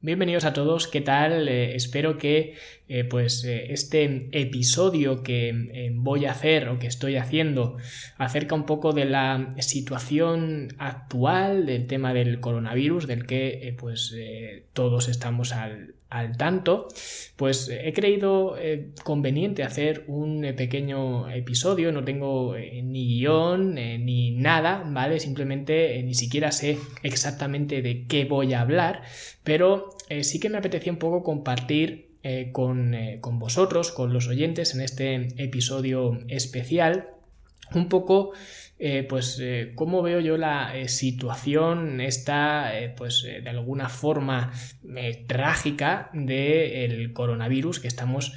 Bienvenidos a todos, ¿qué tal? Eh, espero que eh, pues eh, este episodio que voy a hacer o que estoy haciendo acerca un poco de la situación actual del tema del coronavirus, del que pues todos estamos al, al tanto, pues he creído eh, conveniente hacer un eh, pequeño episodio, no tengo eh, ni guion ni nada, ¿vale? Simplemente ni siquiera sé exactamente de qué voy a hablar, pero sí que me apetecía un poco compartir con, con vosotros, con los oyentes en este episodio especial, un poco eh, pues eh, cómo veo yo la eh, situación esta pues de alguna forma trágica del coronavirus que estamos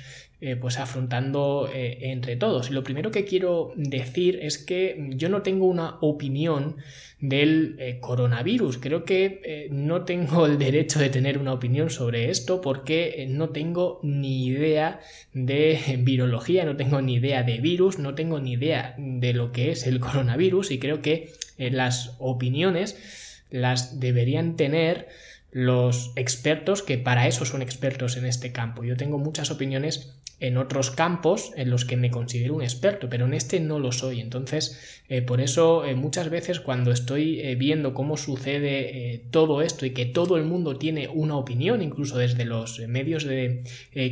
pues afrontando entre todos. Lo primero que quiero decir es que yo no tengo una opinión del eh, coronavirus. Creo que eh, no tengo el derecho de tener una opinión sobre esto porque eh, no tengo ni idea de virología, no tengo ni idea de virus, no tengo ni idea de lo que es el coronavirus y creo que las opiniones las deberían tener los expertos que para eso son expertos en este campo. Yo tengo muchas opiniones en otros campos en los que me considero un experto, pero en este no lo soy. Entonces, eh, por eso eh, muchas veces cuando estoy eh, viendo cómo sucede todo esto y que todo el mundo tiene una opinión, incluso desde los medios de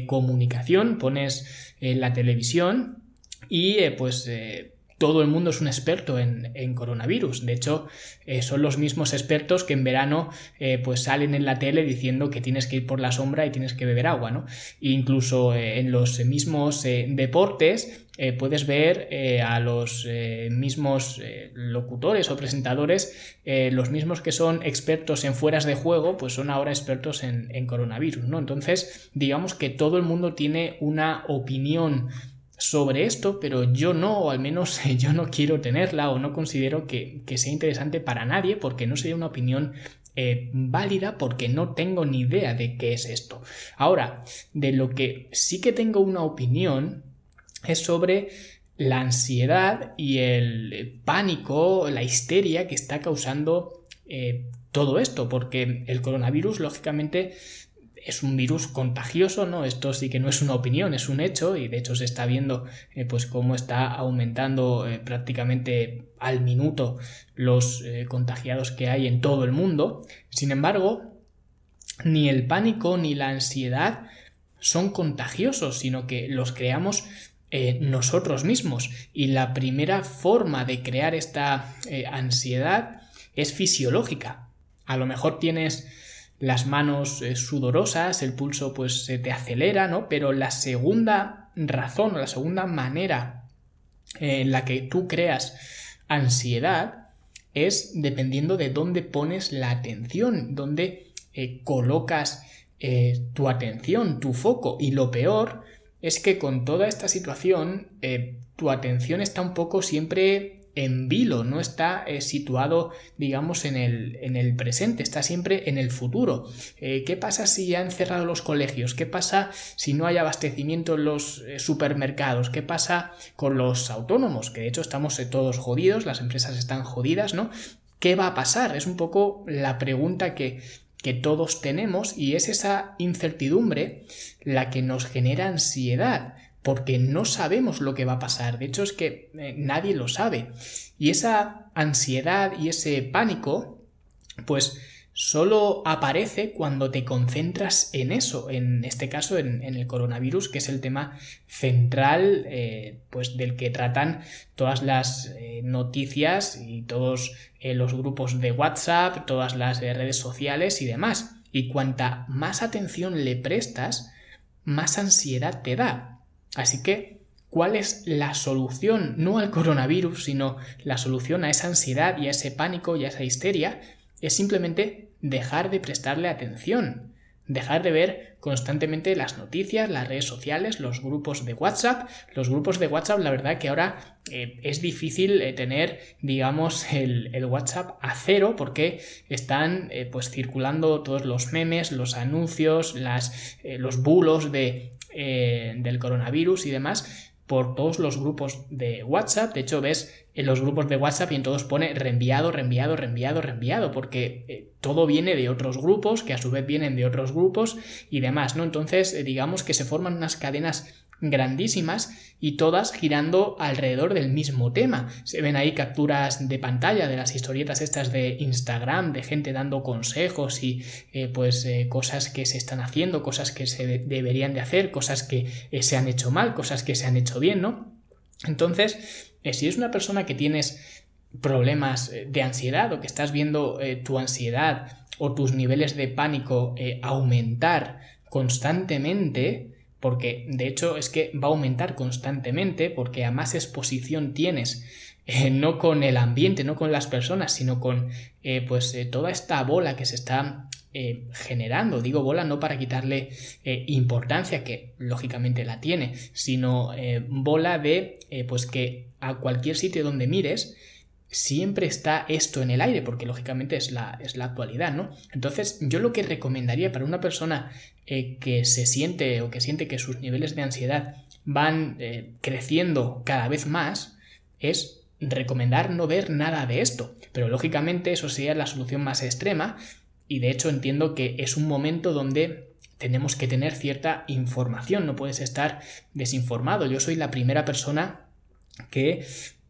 comunicación, pones la televisión y pues todo el mundo es un experto en, coronavirus. De hecho, eh, son los mismos expertos que en verano eh, pues salen en la tele diciendo que tienes que ir por la sombra y tienes que beber agua, ¿no? E incluso eh, en los mismos deportes puedes ver a los mismos locutores o presentadores, los mismos que son expertos en fueras de juego, pues son ahora expertos en, en coronavirus, ¿no? Entonces, digamos que todo el mundo tiene una opinión sobre esto, pero yo no, o al menos yo no quiero tenerla o no considero que, sea interesante para nadie porque no sería una opinión eh, válida porque no tengo ni idea de qué es esto. Ahora, de lo que sí que tengo una opinión es sobre la ansiedad y el pánico, la histeria que está causando eh, todo esto, porque el coronavirus, lógicamente, es un virus contagioso, ¿no? Esto sí que no es una opinión, es un hecho y de hecho se está viendo eh, pues cómo está aumentando eh, prácticamente al minuto los eh, contagiados que hay en todo el mundo. Sin embargo, ni el pánico ni la ansiedad son contagiosos, sino que los creamos nosotros mismos. Y la primera forma de crear esta ansiedad es fisiológica. A lo mejor tienes las manos eh, sudorosas, el pulso pues se te acelera, ¿no? Pero la segunda razón o la segunda manera en la que tú creas ansiedad es dependiendo de dónde pones la atención, dónde eh, colocas eh, tu atención, tu foco. Y lo peor es que con toda esta situación tu atención está un poco siempre en vilo, no está eh, situado, digamos, en el, en el, presente, está siempre en el futuro. Eh, ¿Qué pasa si han cerrado los colegios? ¿Qué pasa si no hay abastecimiento en los eh, supermercados? ¿Qué pasa con los autónomos? Que de hecho estamos todos jodidos, las empresas están jodidas, ¿no? ¿Qué va a pasar? Es un poco la pregunta que, que todos tenemos y es esa incertidumbre la que nos genera ansiedad porque no sabemos lo que va a pasar. De hecho, es que eh, nadie lo sabe. Y esa ansiedad y ese pánico, pues solo aparece cuando te concentras en eso, en este caso en, el coronavirus, que es el tema central eh, pues del que tratan todas las eh, noticias y todos los grupos de WhatsApp, todas las redes sociales y demás. Y cuanta más atención le prestas, más ansiedad te da. Así que, ¿cuál es la solución? No al coronavirus, sino la solución a esa ansiedad y a ese pánico y a esa histeria es simplemente dejar de prestarle atención, dejar de ver constantemente las noticias, las redes sociales, los grupos de WhatsApp. Los grupos de WhatsApp, la verdad que ahora eh, es difícil eh, tener, digamos, el, WhatsApp a cero porque están eh, pues circulando todos los memes, los anuncios, las, los bulos de eh, del coronavirus y demás por todos los grupos de WhatsApp. De hecho, ves en los grupos de WhatsApp y en todos pone reenviado, reenviado, reenviado, reenviado, porque eh, todo viene de otros grupos, que a su vez vienen de otros grupos y demás, ¿no? Entonces, eh, digamos que se forman unas cadenas grandísimas y todas girando alrededor del mismo tema. Se ven ahí capturas de pantalla de las historietas estas de Instagram, de gente dando consejos y eh, pues eh, cosas que se están haciendo, cosas que se deberían de hacer, cosas que eh, se han hecho mal, cosas que se han hecho bien, ¿no? Entonces, si es una persona que tienes problemas de ansiedad o que estás viendo tu ansiedad o tus niveles de pánico aumentar constantemente, porque de hecho es que va a aumentar constantemente porque a más exposición tienes eh, no con el ambiente, no con las personas, sino con eh, pues eh, toda esta bola que se está generando. Digo bola no para quitarle importancia, que lógicamente la tiene, sino bola de pues que a cualquier sitio donde mires siempre está esto en el aire, porque lógicamente es la, es la actualidad, ¿no? Entonces, yo lo que recomendaría para una persona eh, que se siente o que siente que sus niveles de ansiedad van eh, creciendo cada vez más es recomendar no ver nada de esto. Pero lógicamente eso sería la solución más extrema y de hecho entiendo que es un momento donde tenemos que tener cierta información, no puedes estar desinformado. Yo soy la primera persona que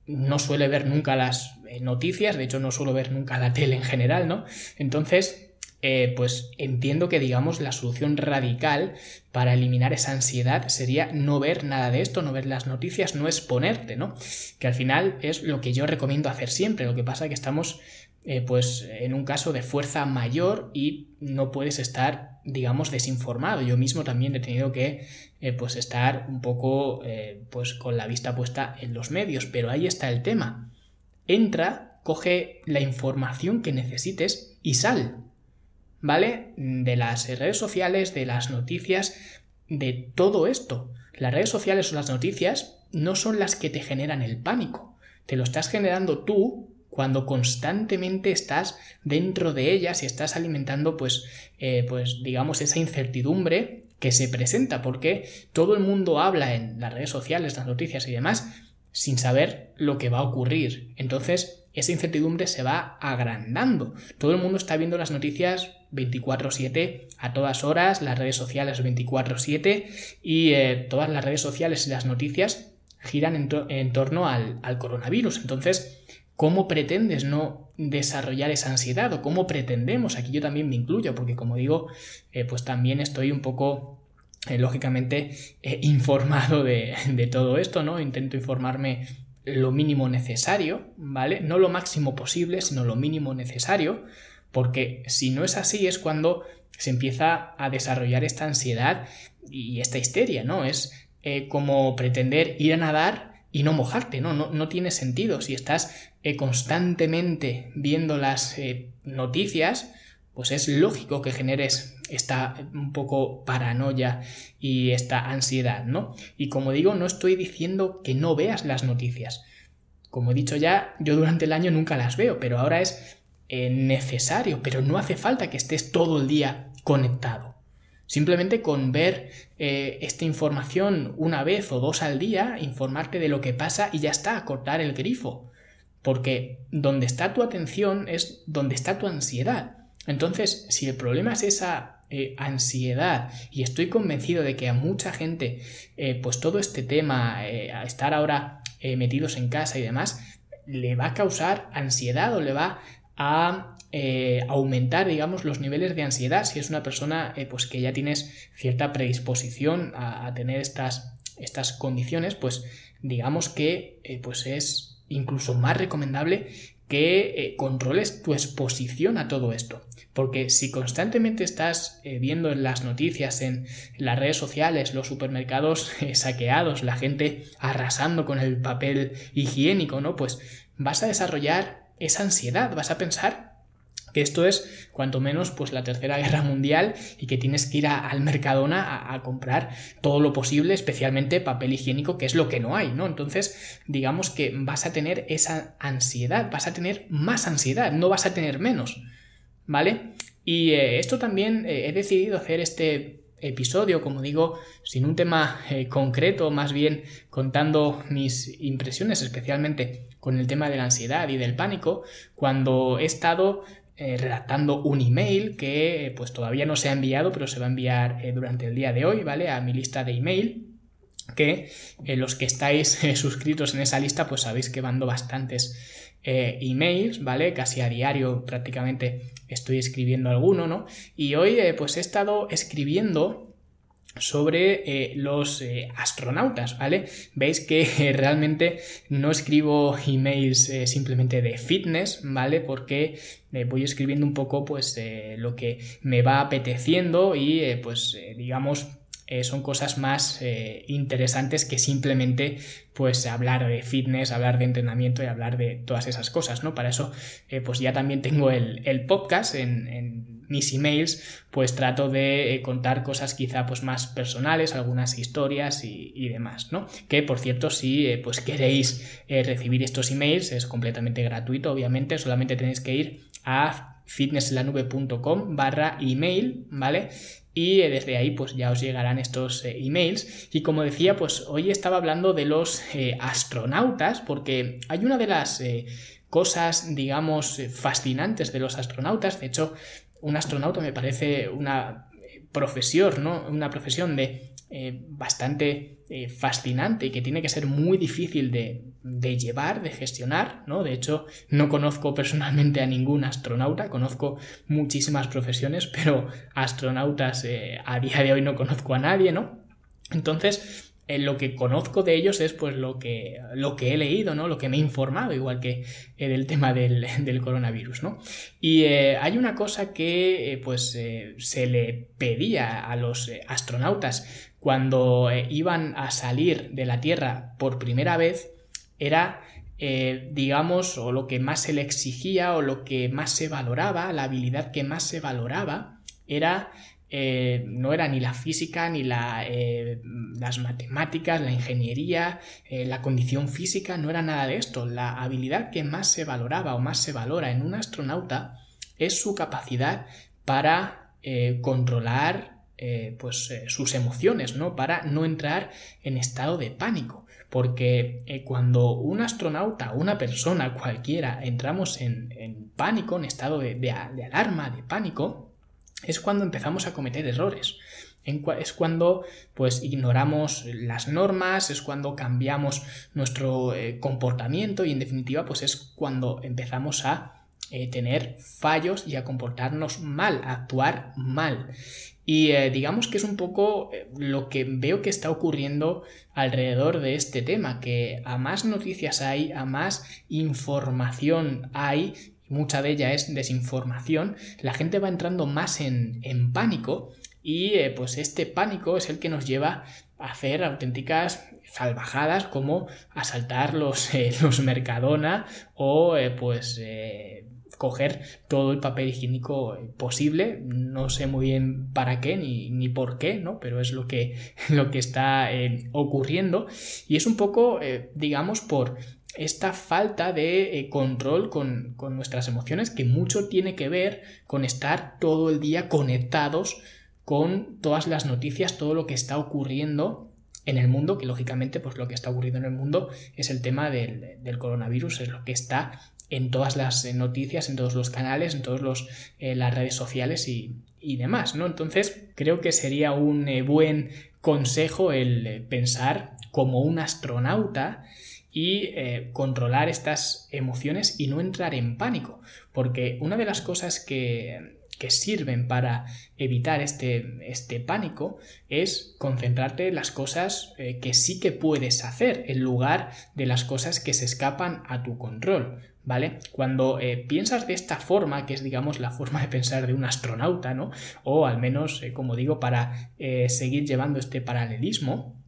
no suele ver nunca las eh, noticias, de hecho no suelo ver nunca la tele en general, ¿no? Entonces, eh, pues entiendo que digamos la solución radical para eliminar esa ansiedad sería no ver nada de esto, no ver las noticias, no exponerte, ¿no? Que al final es lo que yo recomiendo hacer siempre, lo que pasa es que estamos eh, pues en un caso de fuerza mayor y no puedes estar, digamos, desinformado. Yo mismo también he tenido que eh, pues estar un poco pues con la vista puesta en los medios, pero ahí está el tema. Entra, coge la información que necesites y sal. ¿Vale? De las redes sociales, de las noticias, de todo esto. Las redes sociales o las noticias no son las que te generan el pánico. Te lo estás generando tú cuando constantemente estás dentro de ellas y estás alimentando pues, eh, pues digamos esa incertidumbre que se presenta porque todo el mundo habla en las redes sociales, las noticias y demás sin saber lo que va a ocurrir. Entonces esa incertidumbre se va agrandando. Todo el mundo está viendo las noticias 24/7 a todas horas, las redes sociales 24/7 y eh, todas las redes sociales y las noticias giran en, torno al, coronavirus. Entonces, ¿Cómo pretendes no desarrollar esa ansiedad? ¿O cómo pretendemos? Aquí yo también me incluyo, porque como digo, eh, pues también estoy un poco, eh, lógicamente, eh, informado de, todo esto, ¿no? Intento informarme lo mínimo necesario, ¿vale? No lo máximo posible, sino lo mínimo necesario, porque si no es así es cuando se empieza a desarrollar esta ansiedad y esta histeria, ¿no? Es como pretender ir a nadar y no mojarte, ¿no? No, tiene sentido. Si estás eh, constantemente viendo las eh, noticias, pues es lógico que generes esta un poco paranoia y esta ansiedad, ¿no? Y como digo, no estoy diciendo que no veas las noticias. Como he dicho ya, yo durante el año nunca las veo, pero ahora es eh, necesario, pero no hace falta que estés todo el día conectado. Simplemente con ver eh, esta información una vez o dos al día, informarte de lo que pasa y ya está, cortar el grifo. Porque donde está tu atención es donde está tu ansiedad. Entonces, si el problema es esa eh, ansiedad, y estoy convencido de que a mucha gente, eh, pues todo este tema, a estar ahora metidos en casa y demás, le va a causar ansiedad o le va a eh, aumentar, digamos, los niveles de ansiedad si es una persona eh, pues que ya tienes cierta predisposición a, tener estas, estas, condiciones, pues digamos que eh, pues es incluso más recomendable que controles tu exposición a todo esto. Porque si constantemente estás viendo en las noticias, en las redes sociales, los supermercados saqueados, la gente arrasando con el papel higiénico, ¿no? Pues vas a desarrollar esa ansiedad, vas a pensar que esto es cuanto menos pues la tercera guerra mundial y que tienes que ir al Mercadona a, comprar todo lo posible, especialmente papel higiénico, que es lo que no hay, ¿no? Entonces, digamos que vas a tener esa ansiedad, vas a tener más ansiedad, no vas a tener menos, ¿vale? Y eh, esto también eh, he decidido hacer este episodio, como digo, sin un tema eh, concreto, más bien contando mis impresiones, especialmente con el tema de la ansiedad y del pánico, cuando he estado eh, redactando un email que pues todavía no se ha enviado, pero se va a enviar eh, durante el día de hoy, ¿vale? A mi lista de email que los que estáis suscritos en esa lista pues sabéis que mando bastantes emails, ¿vale? Casi a diario prácticamente estoy escribiendo alguno, ¿no? Y hoy pues he estado escribiendo sobre eh, los eh, astronautas, ¿vale? Veis que eh, realmente no escribo emails simplemente de fitness, ¿vale? Porque voy escribiendo un poco pues lo que me va apeteciendo y pues digamos son cosas más interesantes que simplemente pues hablar de fitness, hablar de entrenamiento y hablar de todas esas cosas, ¿no? Para eso pues ya también tengo el, podcast en mis emails, pues trato de eh, contar cosas quizá pues más personales, algunas historias y, demás, ¿no? Que por cierto, si eh, pues queréis eh, recibir estos emails, es completamente gratuito, obviamente, solamente tenéis que ir a fitnessenlanube.com barra email, ¿vale? Y desde ahí pues ya os llegarán estos emails. Y como decía pues hoy estaba hablando de los astronautas porque hay una de las cosas digamos fascinantes de los astronautas. De hecho un astronauta me parece una eh, profesión, ¿no? Una profesión de eh, bastante eh, fascinante y que tiene que ser muy difícil de, llevar, de gestionar, ¿no? De hecho, no conozco personalmente a ningún astronauta, conozco muchísimas profesiones, pero astronautas a día de hoy no conozco a nadie, ¿no? Entonces, lo que conozco de ellos es pues lo que, lo que he leído, ¿no? Lo que me he informado, igual que eh, del tema del, coronavirus, ¿no? Y eh, hay una cosa que eh, pues se le pedía a los astronautas cuando iban a salir de la Tierra por primera vez era digamos, o lo que más se le exigía o lo que más se valoraba, la habilidad que más se valoraba, era eh, no era ni la física, ni eh, las matemáticas, la ingeniería, eh, la condición física, no era nada de esto. La habilidad que más se valoraba o más se valora en un astronauta es su capacidad para controlar pues, sus emociones, ¿no? Para no entrar en estado de pánico. Porque cuando un astronauta, una persona cualquiera, entramos en, pánico, en estado de alarma, de pánico, es cuando empezamos a cometer errores. Es cuando pues ignoramos las normas, es cuando cambiamos nuestro eh, comportamiento y en definitiva pues es cuando empezamos a eh, tener fallos y a comportarnos mal, a actuar mal. Y eh, digamos que es un poco lo que veo que está ocurriendo alrededor de este tema, que a más noticias hay, a más información hay mucha de ella es desinformación, la gente va entrando más en, pánico y eh, pues este pánico es el que nos lleva a hacer auténticas salvajadas como asaltar los, eh, los Mercadona o eh, pues coger todo el papel higiénico posible. No sé muy bien para qué ni, ni por qué, ¿no? Pero es lo que, lo que está ocurriendo. Y es un poco, digamos, por esta falta de eh, control con, nuestras emociones que mucho tiene que ver con estar todo el día conectados con todas las noticias, todo lo que está ocurriendo en el mundo, que lógicamente pues lo que está ocurriendo en el mundo es el tema del, coronavirus, es lo que está en todas las eh, noticias, en todos los canales, en todas eh, las redes sociales y, demás, ¿no? Entonces creo que sería un buen consejo el pensar como un astronauta y eh, controlar estas emociones y no entrar en pánico. Porque una de las cosas que, sirven para evitar este, este, pánico es concentrarte en las cosas eh, que sí que puedes hacer en lugar de las cosas que se escapan a tu control. ¿Vale? Cuando eh, piensas de esta forma, que es digamos la forma de pensar de un astronauta, ¿no? O al menos, como digo, para seguir llevando este paralelismo,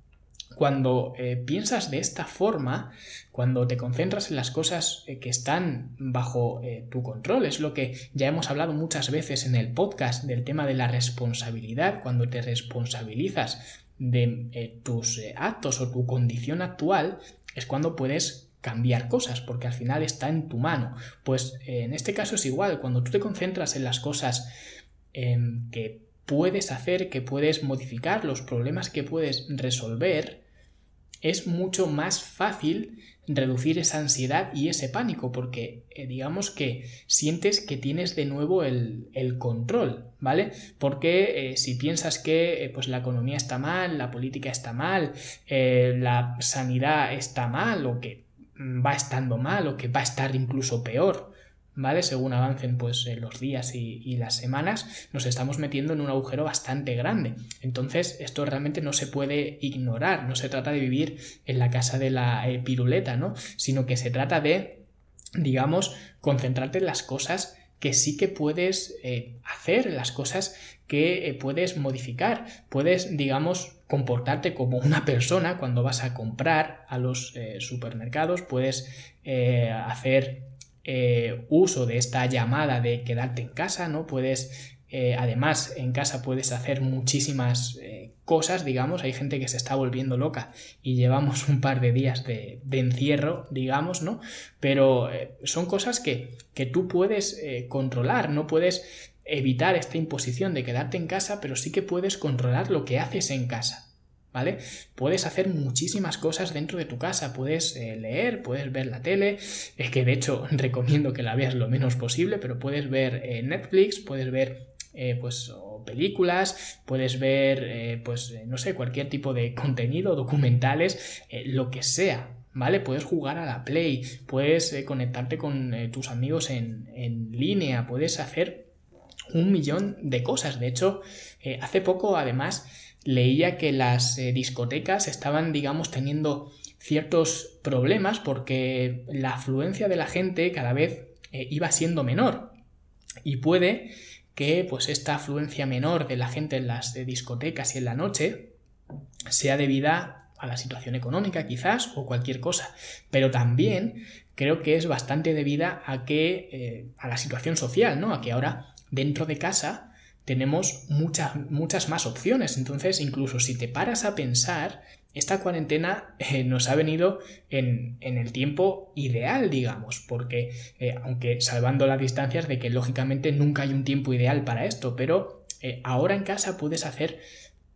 cuando eh, piensas de esta forma, cuando te concentras en las cosas eh, que están bajo eh, tu control, es lo que ya hemos hablado muchas veces en el podcast del tema de la responsabilidad, cuando te responsabilizas de tus actos o tu condición actual, es cuando puedes cambiar cosas, porque al final está en tu mano. Pues en este caso es igual, cuando tú te concentras en las cosas que puedes hacer, que puedes modificar, los problemas que puedes resolver, es mucho más fácil reducir esa ansiedad y ese pánico, porque eh, digamos que sientes que tienes de nuevo el, control, ¿vale? Porque eh, si piensas que eh, pues la economía está mal, la política está mal, la sanidad está mal, o que va estando mal, o que va a estar incluso peor, ¿vale? Según avancen pues los días y, las semanas, nos estamos metiendo en un agujero bastante grande. Entonces, esto realmente no se puede ignorar, no se trata de vivir en la casa de la eh, piruleta, ¿no? Sino que se trata de, digamos, concentrarte en las cosas que sí que puedes eh, hacer, las cosas que eh, puedes modificar. Puedes, digamos, comportarte como una persona cuando vas a comprar a los supermercados, puedes hacer eh, uso de esta llamada de quedarte en casa, ¿no? Puedes, eh, además, en casa puedes hacer muchísimas eh, cosas, digamos, hay gente que se está volviendo loca y llevamos un par de días de, encierro, digamos, ¿no? Pero son cosas que, que tú puedes controlar, no puedes evitar esta imposición de quedarte en casa, pero sí que puedes controlar lo que haces en casa. ¿Vale? Puedes hacer muchísimas cosas dentro de tu casa, puedes eh, leer, puedes ver la tele, es que de hecho recomiendo que la veas lo menos posible, pero puedes ver eh, Netflix, puedes ver eh, pues películas, puedes ver pues no sé, cualquier tipo de contenido, documentales, lo que sea, ¿vale? Puedes jugar a la Play, puedes conectarte con tus amigos en, en línea, puedes hacer un millón de cosas. De hecho, hace poco además leía que las eh, discotecas estaban, digamos, teniendo ciertos problemas porque la afluencia de la gente cada vez eh, iba siendo menor. Y puede que pues esta afluencia menor de la gente en las eh, discotecas y en la noche sea debida a la situación económica quizás o cualquier cosa, pero también creo que es bastante debida a que a la situación social, ¿no? A que ahora dentro de casa tenemos muchas, muchas más opciones. Entonces, incluso si te paras a pensar, esta cuarentena eh, nos ha venido en, el tiempo ideal, digamos, porque eh, aunque salvando las distancias de que lógicamente nunca hay un tiempo ideal para esto, pero eh, ahora en casa puedes hacer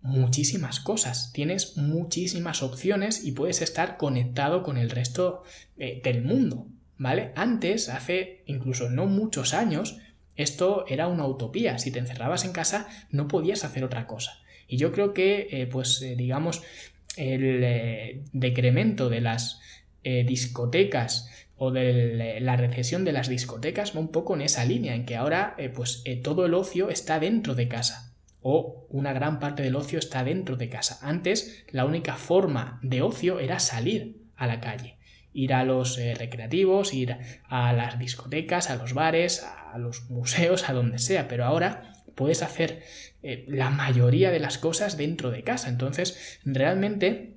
muchísimas cosas, tienes muchísimas opciones y puedes estar conectado con el resto del mundo, ¿vale? Antes, hace incluso no muchos años, esto era una utopía. Si te encerrabas en casa no podías hacer otra cosa. Y yo creo que, eh, pues, eh, digamos, el eh, decremento de las discotecas o de la recesión de las discotecas va un poco en esa línea, en que ahora, pues, todo el ocio está dentro de casa. O una gran parte del ocio está dentro de casa. Antes, la única forma de ocio era salir a la calle ir a los eh, recreativos, ir a las discotecas, a los bares, a los museos, a donde sea, pero ahora puedes hacer eh, la mayoría de las cosas dentro de casa. Entonces, realmente,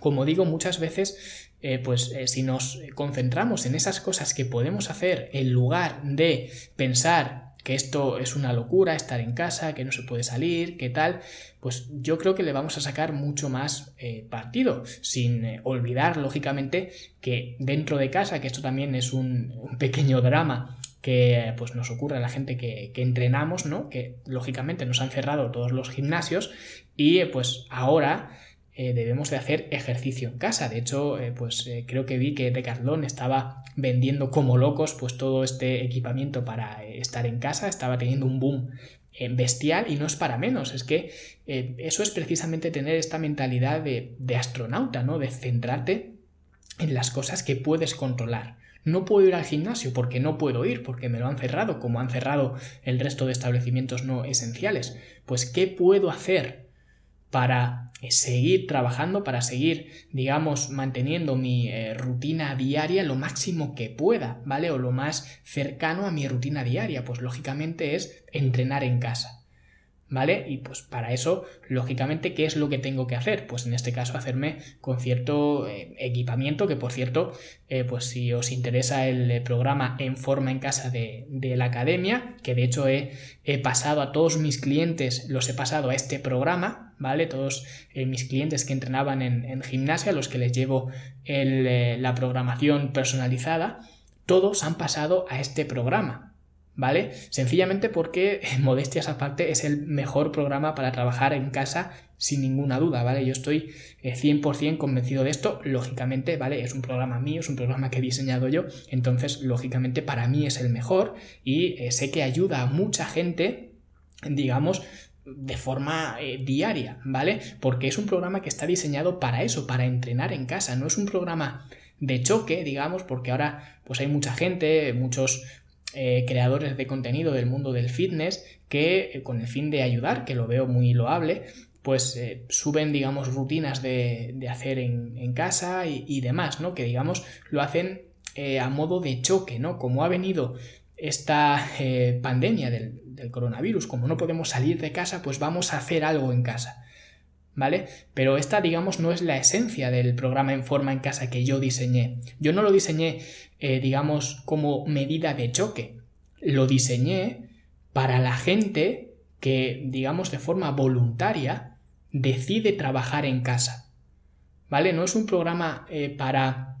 como digo muchas veces, eh, pues si nos concentramos en esas cosas que podemos hacer en lugar de pensar que esto es una locura, estar en casa, que no se puede salir, que tal, pues yo creo que le vamos a sacar mucho más eh, partido, sin eh, olvidar, lógicamente, que dentro de casa, que esto también es un, pequeño drama que pues nos ocurre a la gente que, que, entrenamos, ¿no? Que lógicamente nos han cerrado todos los gimnasios y pues ahora eh, debemos de hacer ejercicio en casa. De hecho, eh, pues eh, creo que vi que Decathlon estaba vendiendo como locos pues todo este equipamiento para estar en casa, estaba teniendo un boom bestial y no es para menos, es que eso es precisamente tener esta mentalidad de, de astronauta, ¿no? De centrarte en las cosas que puedes controlar. No puedo ir al gimnasio porque no puedo ir, porque me lo han cerrado, como han cerrado el resto de establecimientos no esenciales. Pues, ¿qué puedo hacer para eh, seguir trabajando, para seguir, digamos, manteniendo mi eh, rutina diaria lo máximo que pueda, ¿vale? O lo más cercano a mi rutina diaria, pues lógicamente es entrenar en casa. ¿Vale? Y pues para eso, lógicamente, ¿qué es lo que tengo que hacer? Pues en este caso hacerme con cierto eh, equipamiento, que por cierto, eh, pues si os interesa el eh, programa en forma en casa de, la academia, que de hecho he, pasado a todos mis clientes, los he pasado a este programa, ¿vale? Todos mis clientes que entrenaban en, gimnasia, los que les llevo la programación personalizada, todos han pasado a este programa, ¿vale? Sencillamente porque, modestias aparte, es el mejor programa para trabajar en casa sin ninguna duda, ¿vale? Yo estoy 100% eh, convencido de esto, lógicamente, ¿vale? Es un programa mío, es un programa que he diseñado yo, entonces, lógicamente, para mí es el mejor y eh, sé que ayuda a mucha gente, digamos, de forma eh, diaria, ¿vale? Porque es un programa que está diseñado para eso, para entrenar en casa, no es un programa de choque, digamos, porque ahora pues hay mucha gente, muchos eh, creadores de contenido del mundo del fitness que eh, con el fin de ayudar, que lo veo muy loable, pues suben, digamos, rutinas de, hacer en, casa y, demás, ¿no? Que, digamos, lo hacen a modo de choque, ¿no? Como ha venido esta pandemia del, del coronavirus. Como no podemos salir de casa, pues vamos a hacer algo en casa. ¿Vale? Pero esta, digamos, no es la esencia del programa en forma en casa que yo diseñé. Yo no lo diseñé, eh, digamos, como medida de choque. Lo diseñé para la gente que, digamos, de forma voluntaria decide trabajar en casa. ¿Vale? No es un programa eh, para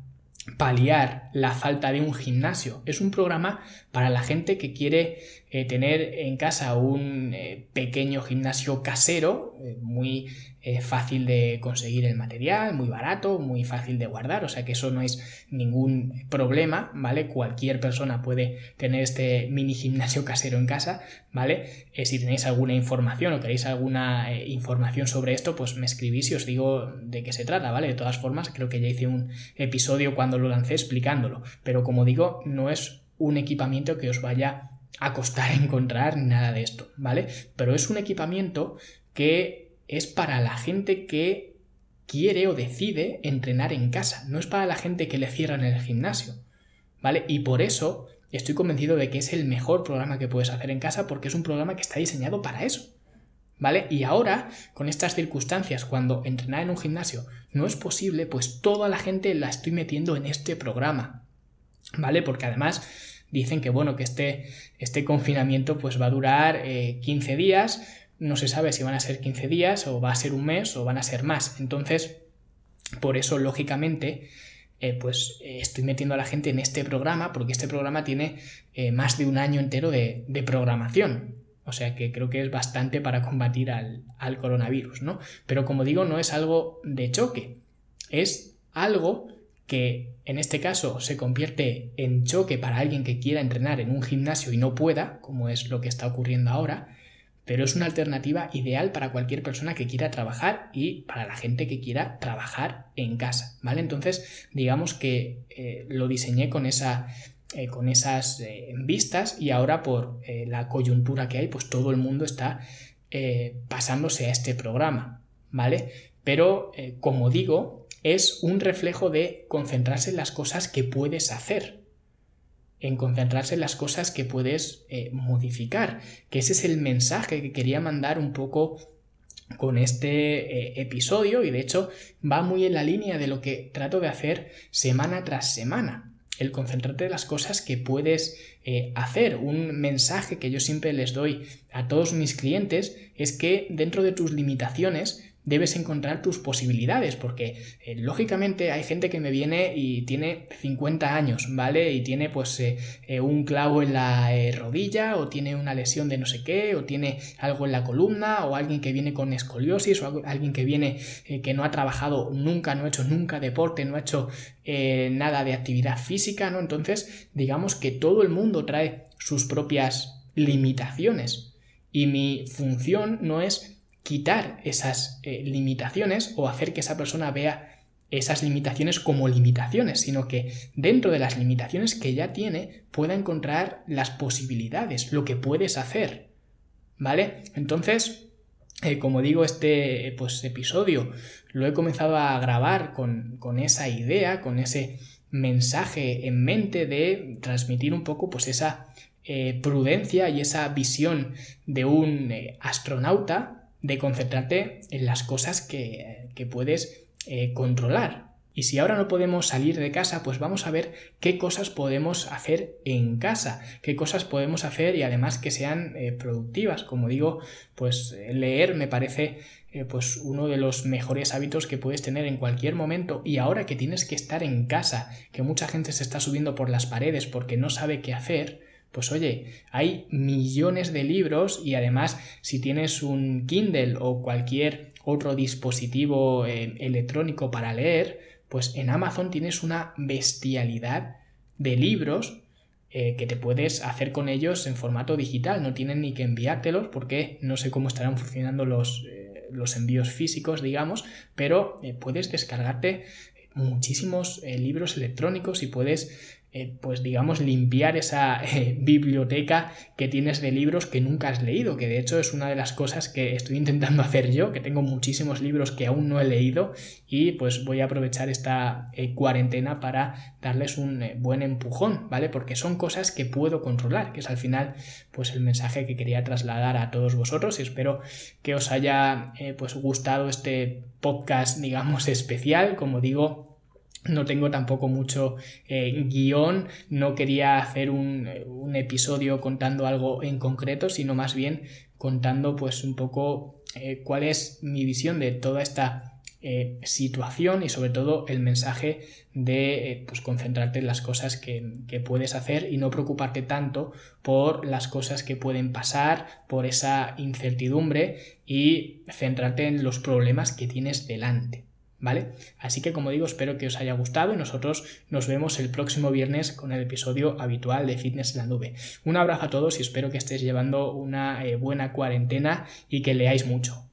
paliar la falta de un gimnasio. Es un programa para la gente que quiere eh, tener en casa un pequeño gimnasio casero, eh, fácil de conseguir el material, muy barato, muy fácil de guardar, o sea que eso no es ningún problema, ¿vale? Cualquier persona puede tener este mini gimnasio casero en casa, ¿vale? si tenéis alguna información o queréis alguna información sobre esto, pues me escribís y os digo de qué se trata, ¿vale? De todas formas, creo que ya hice un episodio cuando lo lancé explicándolo, pero como digo, no es un equipamiento que os vaya a costar encontrar nada de esto, ¿vale? Pero es un equipamiento que es para la gente que quiere o decide entrenar en casa, no es para la gente que le cierran el gimnasio, ¿vale? Y por eso estoy convencido de que es el mejor programa que puedes hacer en casa porque es un programa que está diseñado para eso. ¿Vale? Y ahora, con estas circunstancias, cuando entrenar en un gimnasio no es posible, pues toda la gente la estoy metiendo en este programa. ¿Vale? Porque además dicen que bueno, que este, este confinamiento pues va a durar 15 eh, días, no se sabe si van a ser 15 días o va a ser un mes o van a ser más. Entonces, por eso, lógicamente, eh, pues eh, estoy metiendo a la gente en este programa porque este programa tiene más de un año entero de, de, programación. O sea que creo que es bastante para combatir al, al coronavirus, ¿no? Pero como digo, no es algo de choque, es algo que en este caso se convierte en choque para alguien que quiera entrenar en un gimnasio y no pueda, como es lo que está ocurriendo ahora, pero es una alternativa ideal para cualquier persona que quiera trabajar y para la gente que quiera trabajar en casa, ¿vale? Entonces, digamos que eh, lo diseñé con esa eh, con esas eh, vistas y ahora por la coyuntura que hay, pues todo el mundo está pasándose a este programa, ¿vale? Pero, como digo, es un reflejo de concentrarse en las cosas que puedes hacer, en concentrarse en las cosas que puedes eh, modificar, que ese es el mensaje que quería mandar un poco con este eh, episodio y de hecho va muy en la línea de lo que trato de hacer semana tras semana. El concentrarte en las cosas que puedes eh, hacer. Un mensaje que yo siempre les doy a todos mis clientes es que dentro de tus limitaciones debes encontrar tus posibilidades, porque eh, lógicamente hay gente que me viene y tiene 50 años, ¿vale? Y tiene pues eh, eh, un clavo en la rodilla, o tiene una lesión de no sé qué, o tiene algo en la columna, o alguien que viene con escoliosis, o alguien que viene que no ha trabajado nunca, no ha hecho nunca deporte, no ha hecho nada de actividad física, ¿no? Entonces, digamos que todo el mundo trae sus propias limitaciones. Y mi función no es quitar esas eh, limitaciones o hacer que esa persona vea esas limitaciones como limitaciones, sino que dentro de las limitaciones que ya tiene pueda encontrar las posibilidades, lo que puedes hacer. ¿Vale? Entonces, eh, como digo, este pues, episodio lo he comenzado a grabar con, esa idea, con ese mensaje en mente de transmitir un poco pues esa eh, prudencia y esa visión de un astronauta de concentrarte en las cosas que, puedes eh, controlar. Y si ahora no podemos salir de casa, pues vamos a ver qué cosas podemos hacer en casa, qué cosas podemos hacer y además que sean eh, productivas. Como digo, pues leer me parece eh, pues uno de los mejores hábitos que puedes tener en cualquier momento y ahora que tienes que estar en casa, que mucha gente se está subiendo por las paredes porque no sabe qué hacer, Pues oye, hay millones de libros y además si tienes un Kindle o cualquier otro dispositivo eh, electrónico para leer, pues en Amazon tienes una bestialidad de libros eh, que te puedes hacer con ellos en formato digital. No tienen ni que enviártelos porque no sé cómo estarán funcionando los, eh, los envíos físicos, digamos, pero puedes descargarte muchísimos libros electrónicos y puedes eh, pues digamos, limpiar esa eh, biblioteca que tienes de libros que nunca has leído, que de hecho es una de las cosas que estoy intentando hacer yo, que tengo muchísimos libros que aún no he leído y pues voy a aprovechar esta eh, cuarentena para darles un buen empujón, ¿vale? Porque son cosas que puedo controlar, que es al final pues el mensaje que quería trasladar a todos vosotros y espero que os haya pues gustado este podcast, digamos, especial, como digo, no tengo tampoco mucho eh, guion, no quería hacer un, episodio contando algo en concreto, sino más bien contando pues un poco eh, cuál es mi visión de toda esta eh, situación y sobre todo el mensaje de pues concentrarte en las cosas que, que, puedes hacer y no preocuparte tanto por las cosas que pueden pasar, por esa incertidumbre y centrarte en los problemas que tienes delante. ¿Vale? Así que como digo, espero que os haya gustado y nosotros nos vemos el próximo viernes con el episodio habitual de Fitness en la Nube. Un abrazo a todos y espero que estéis llevando una eh, buena cuarentena y que leáis mucho.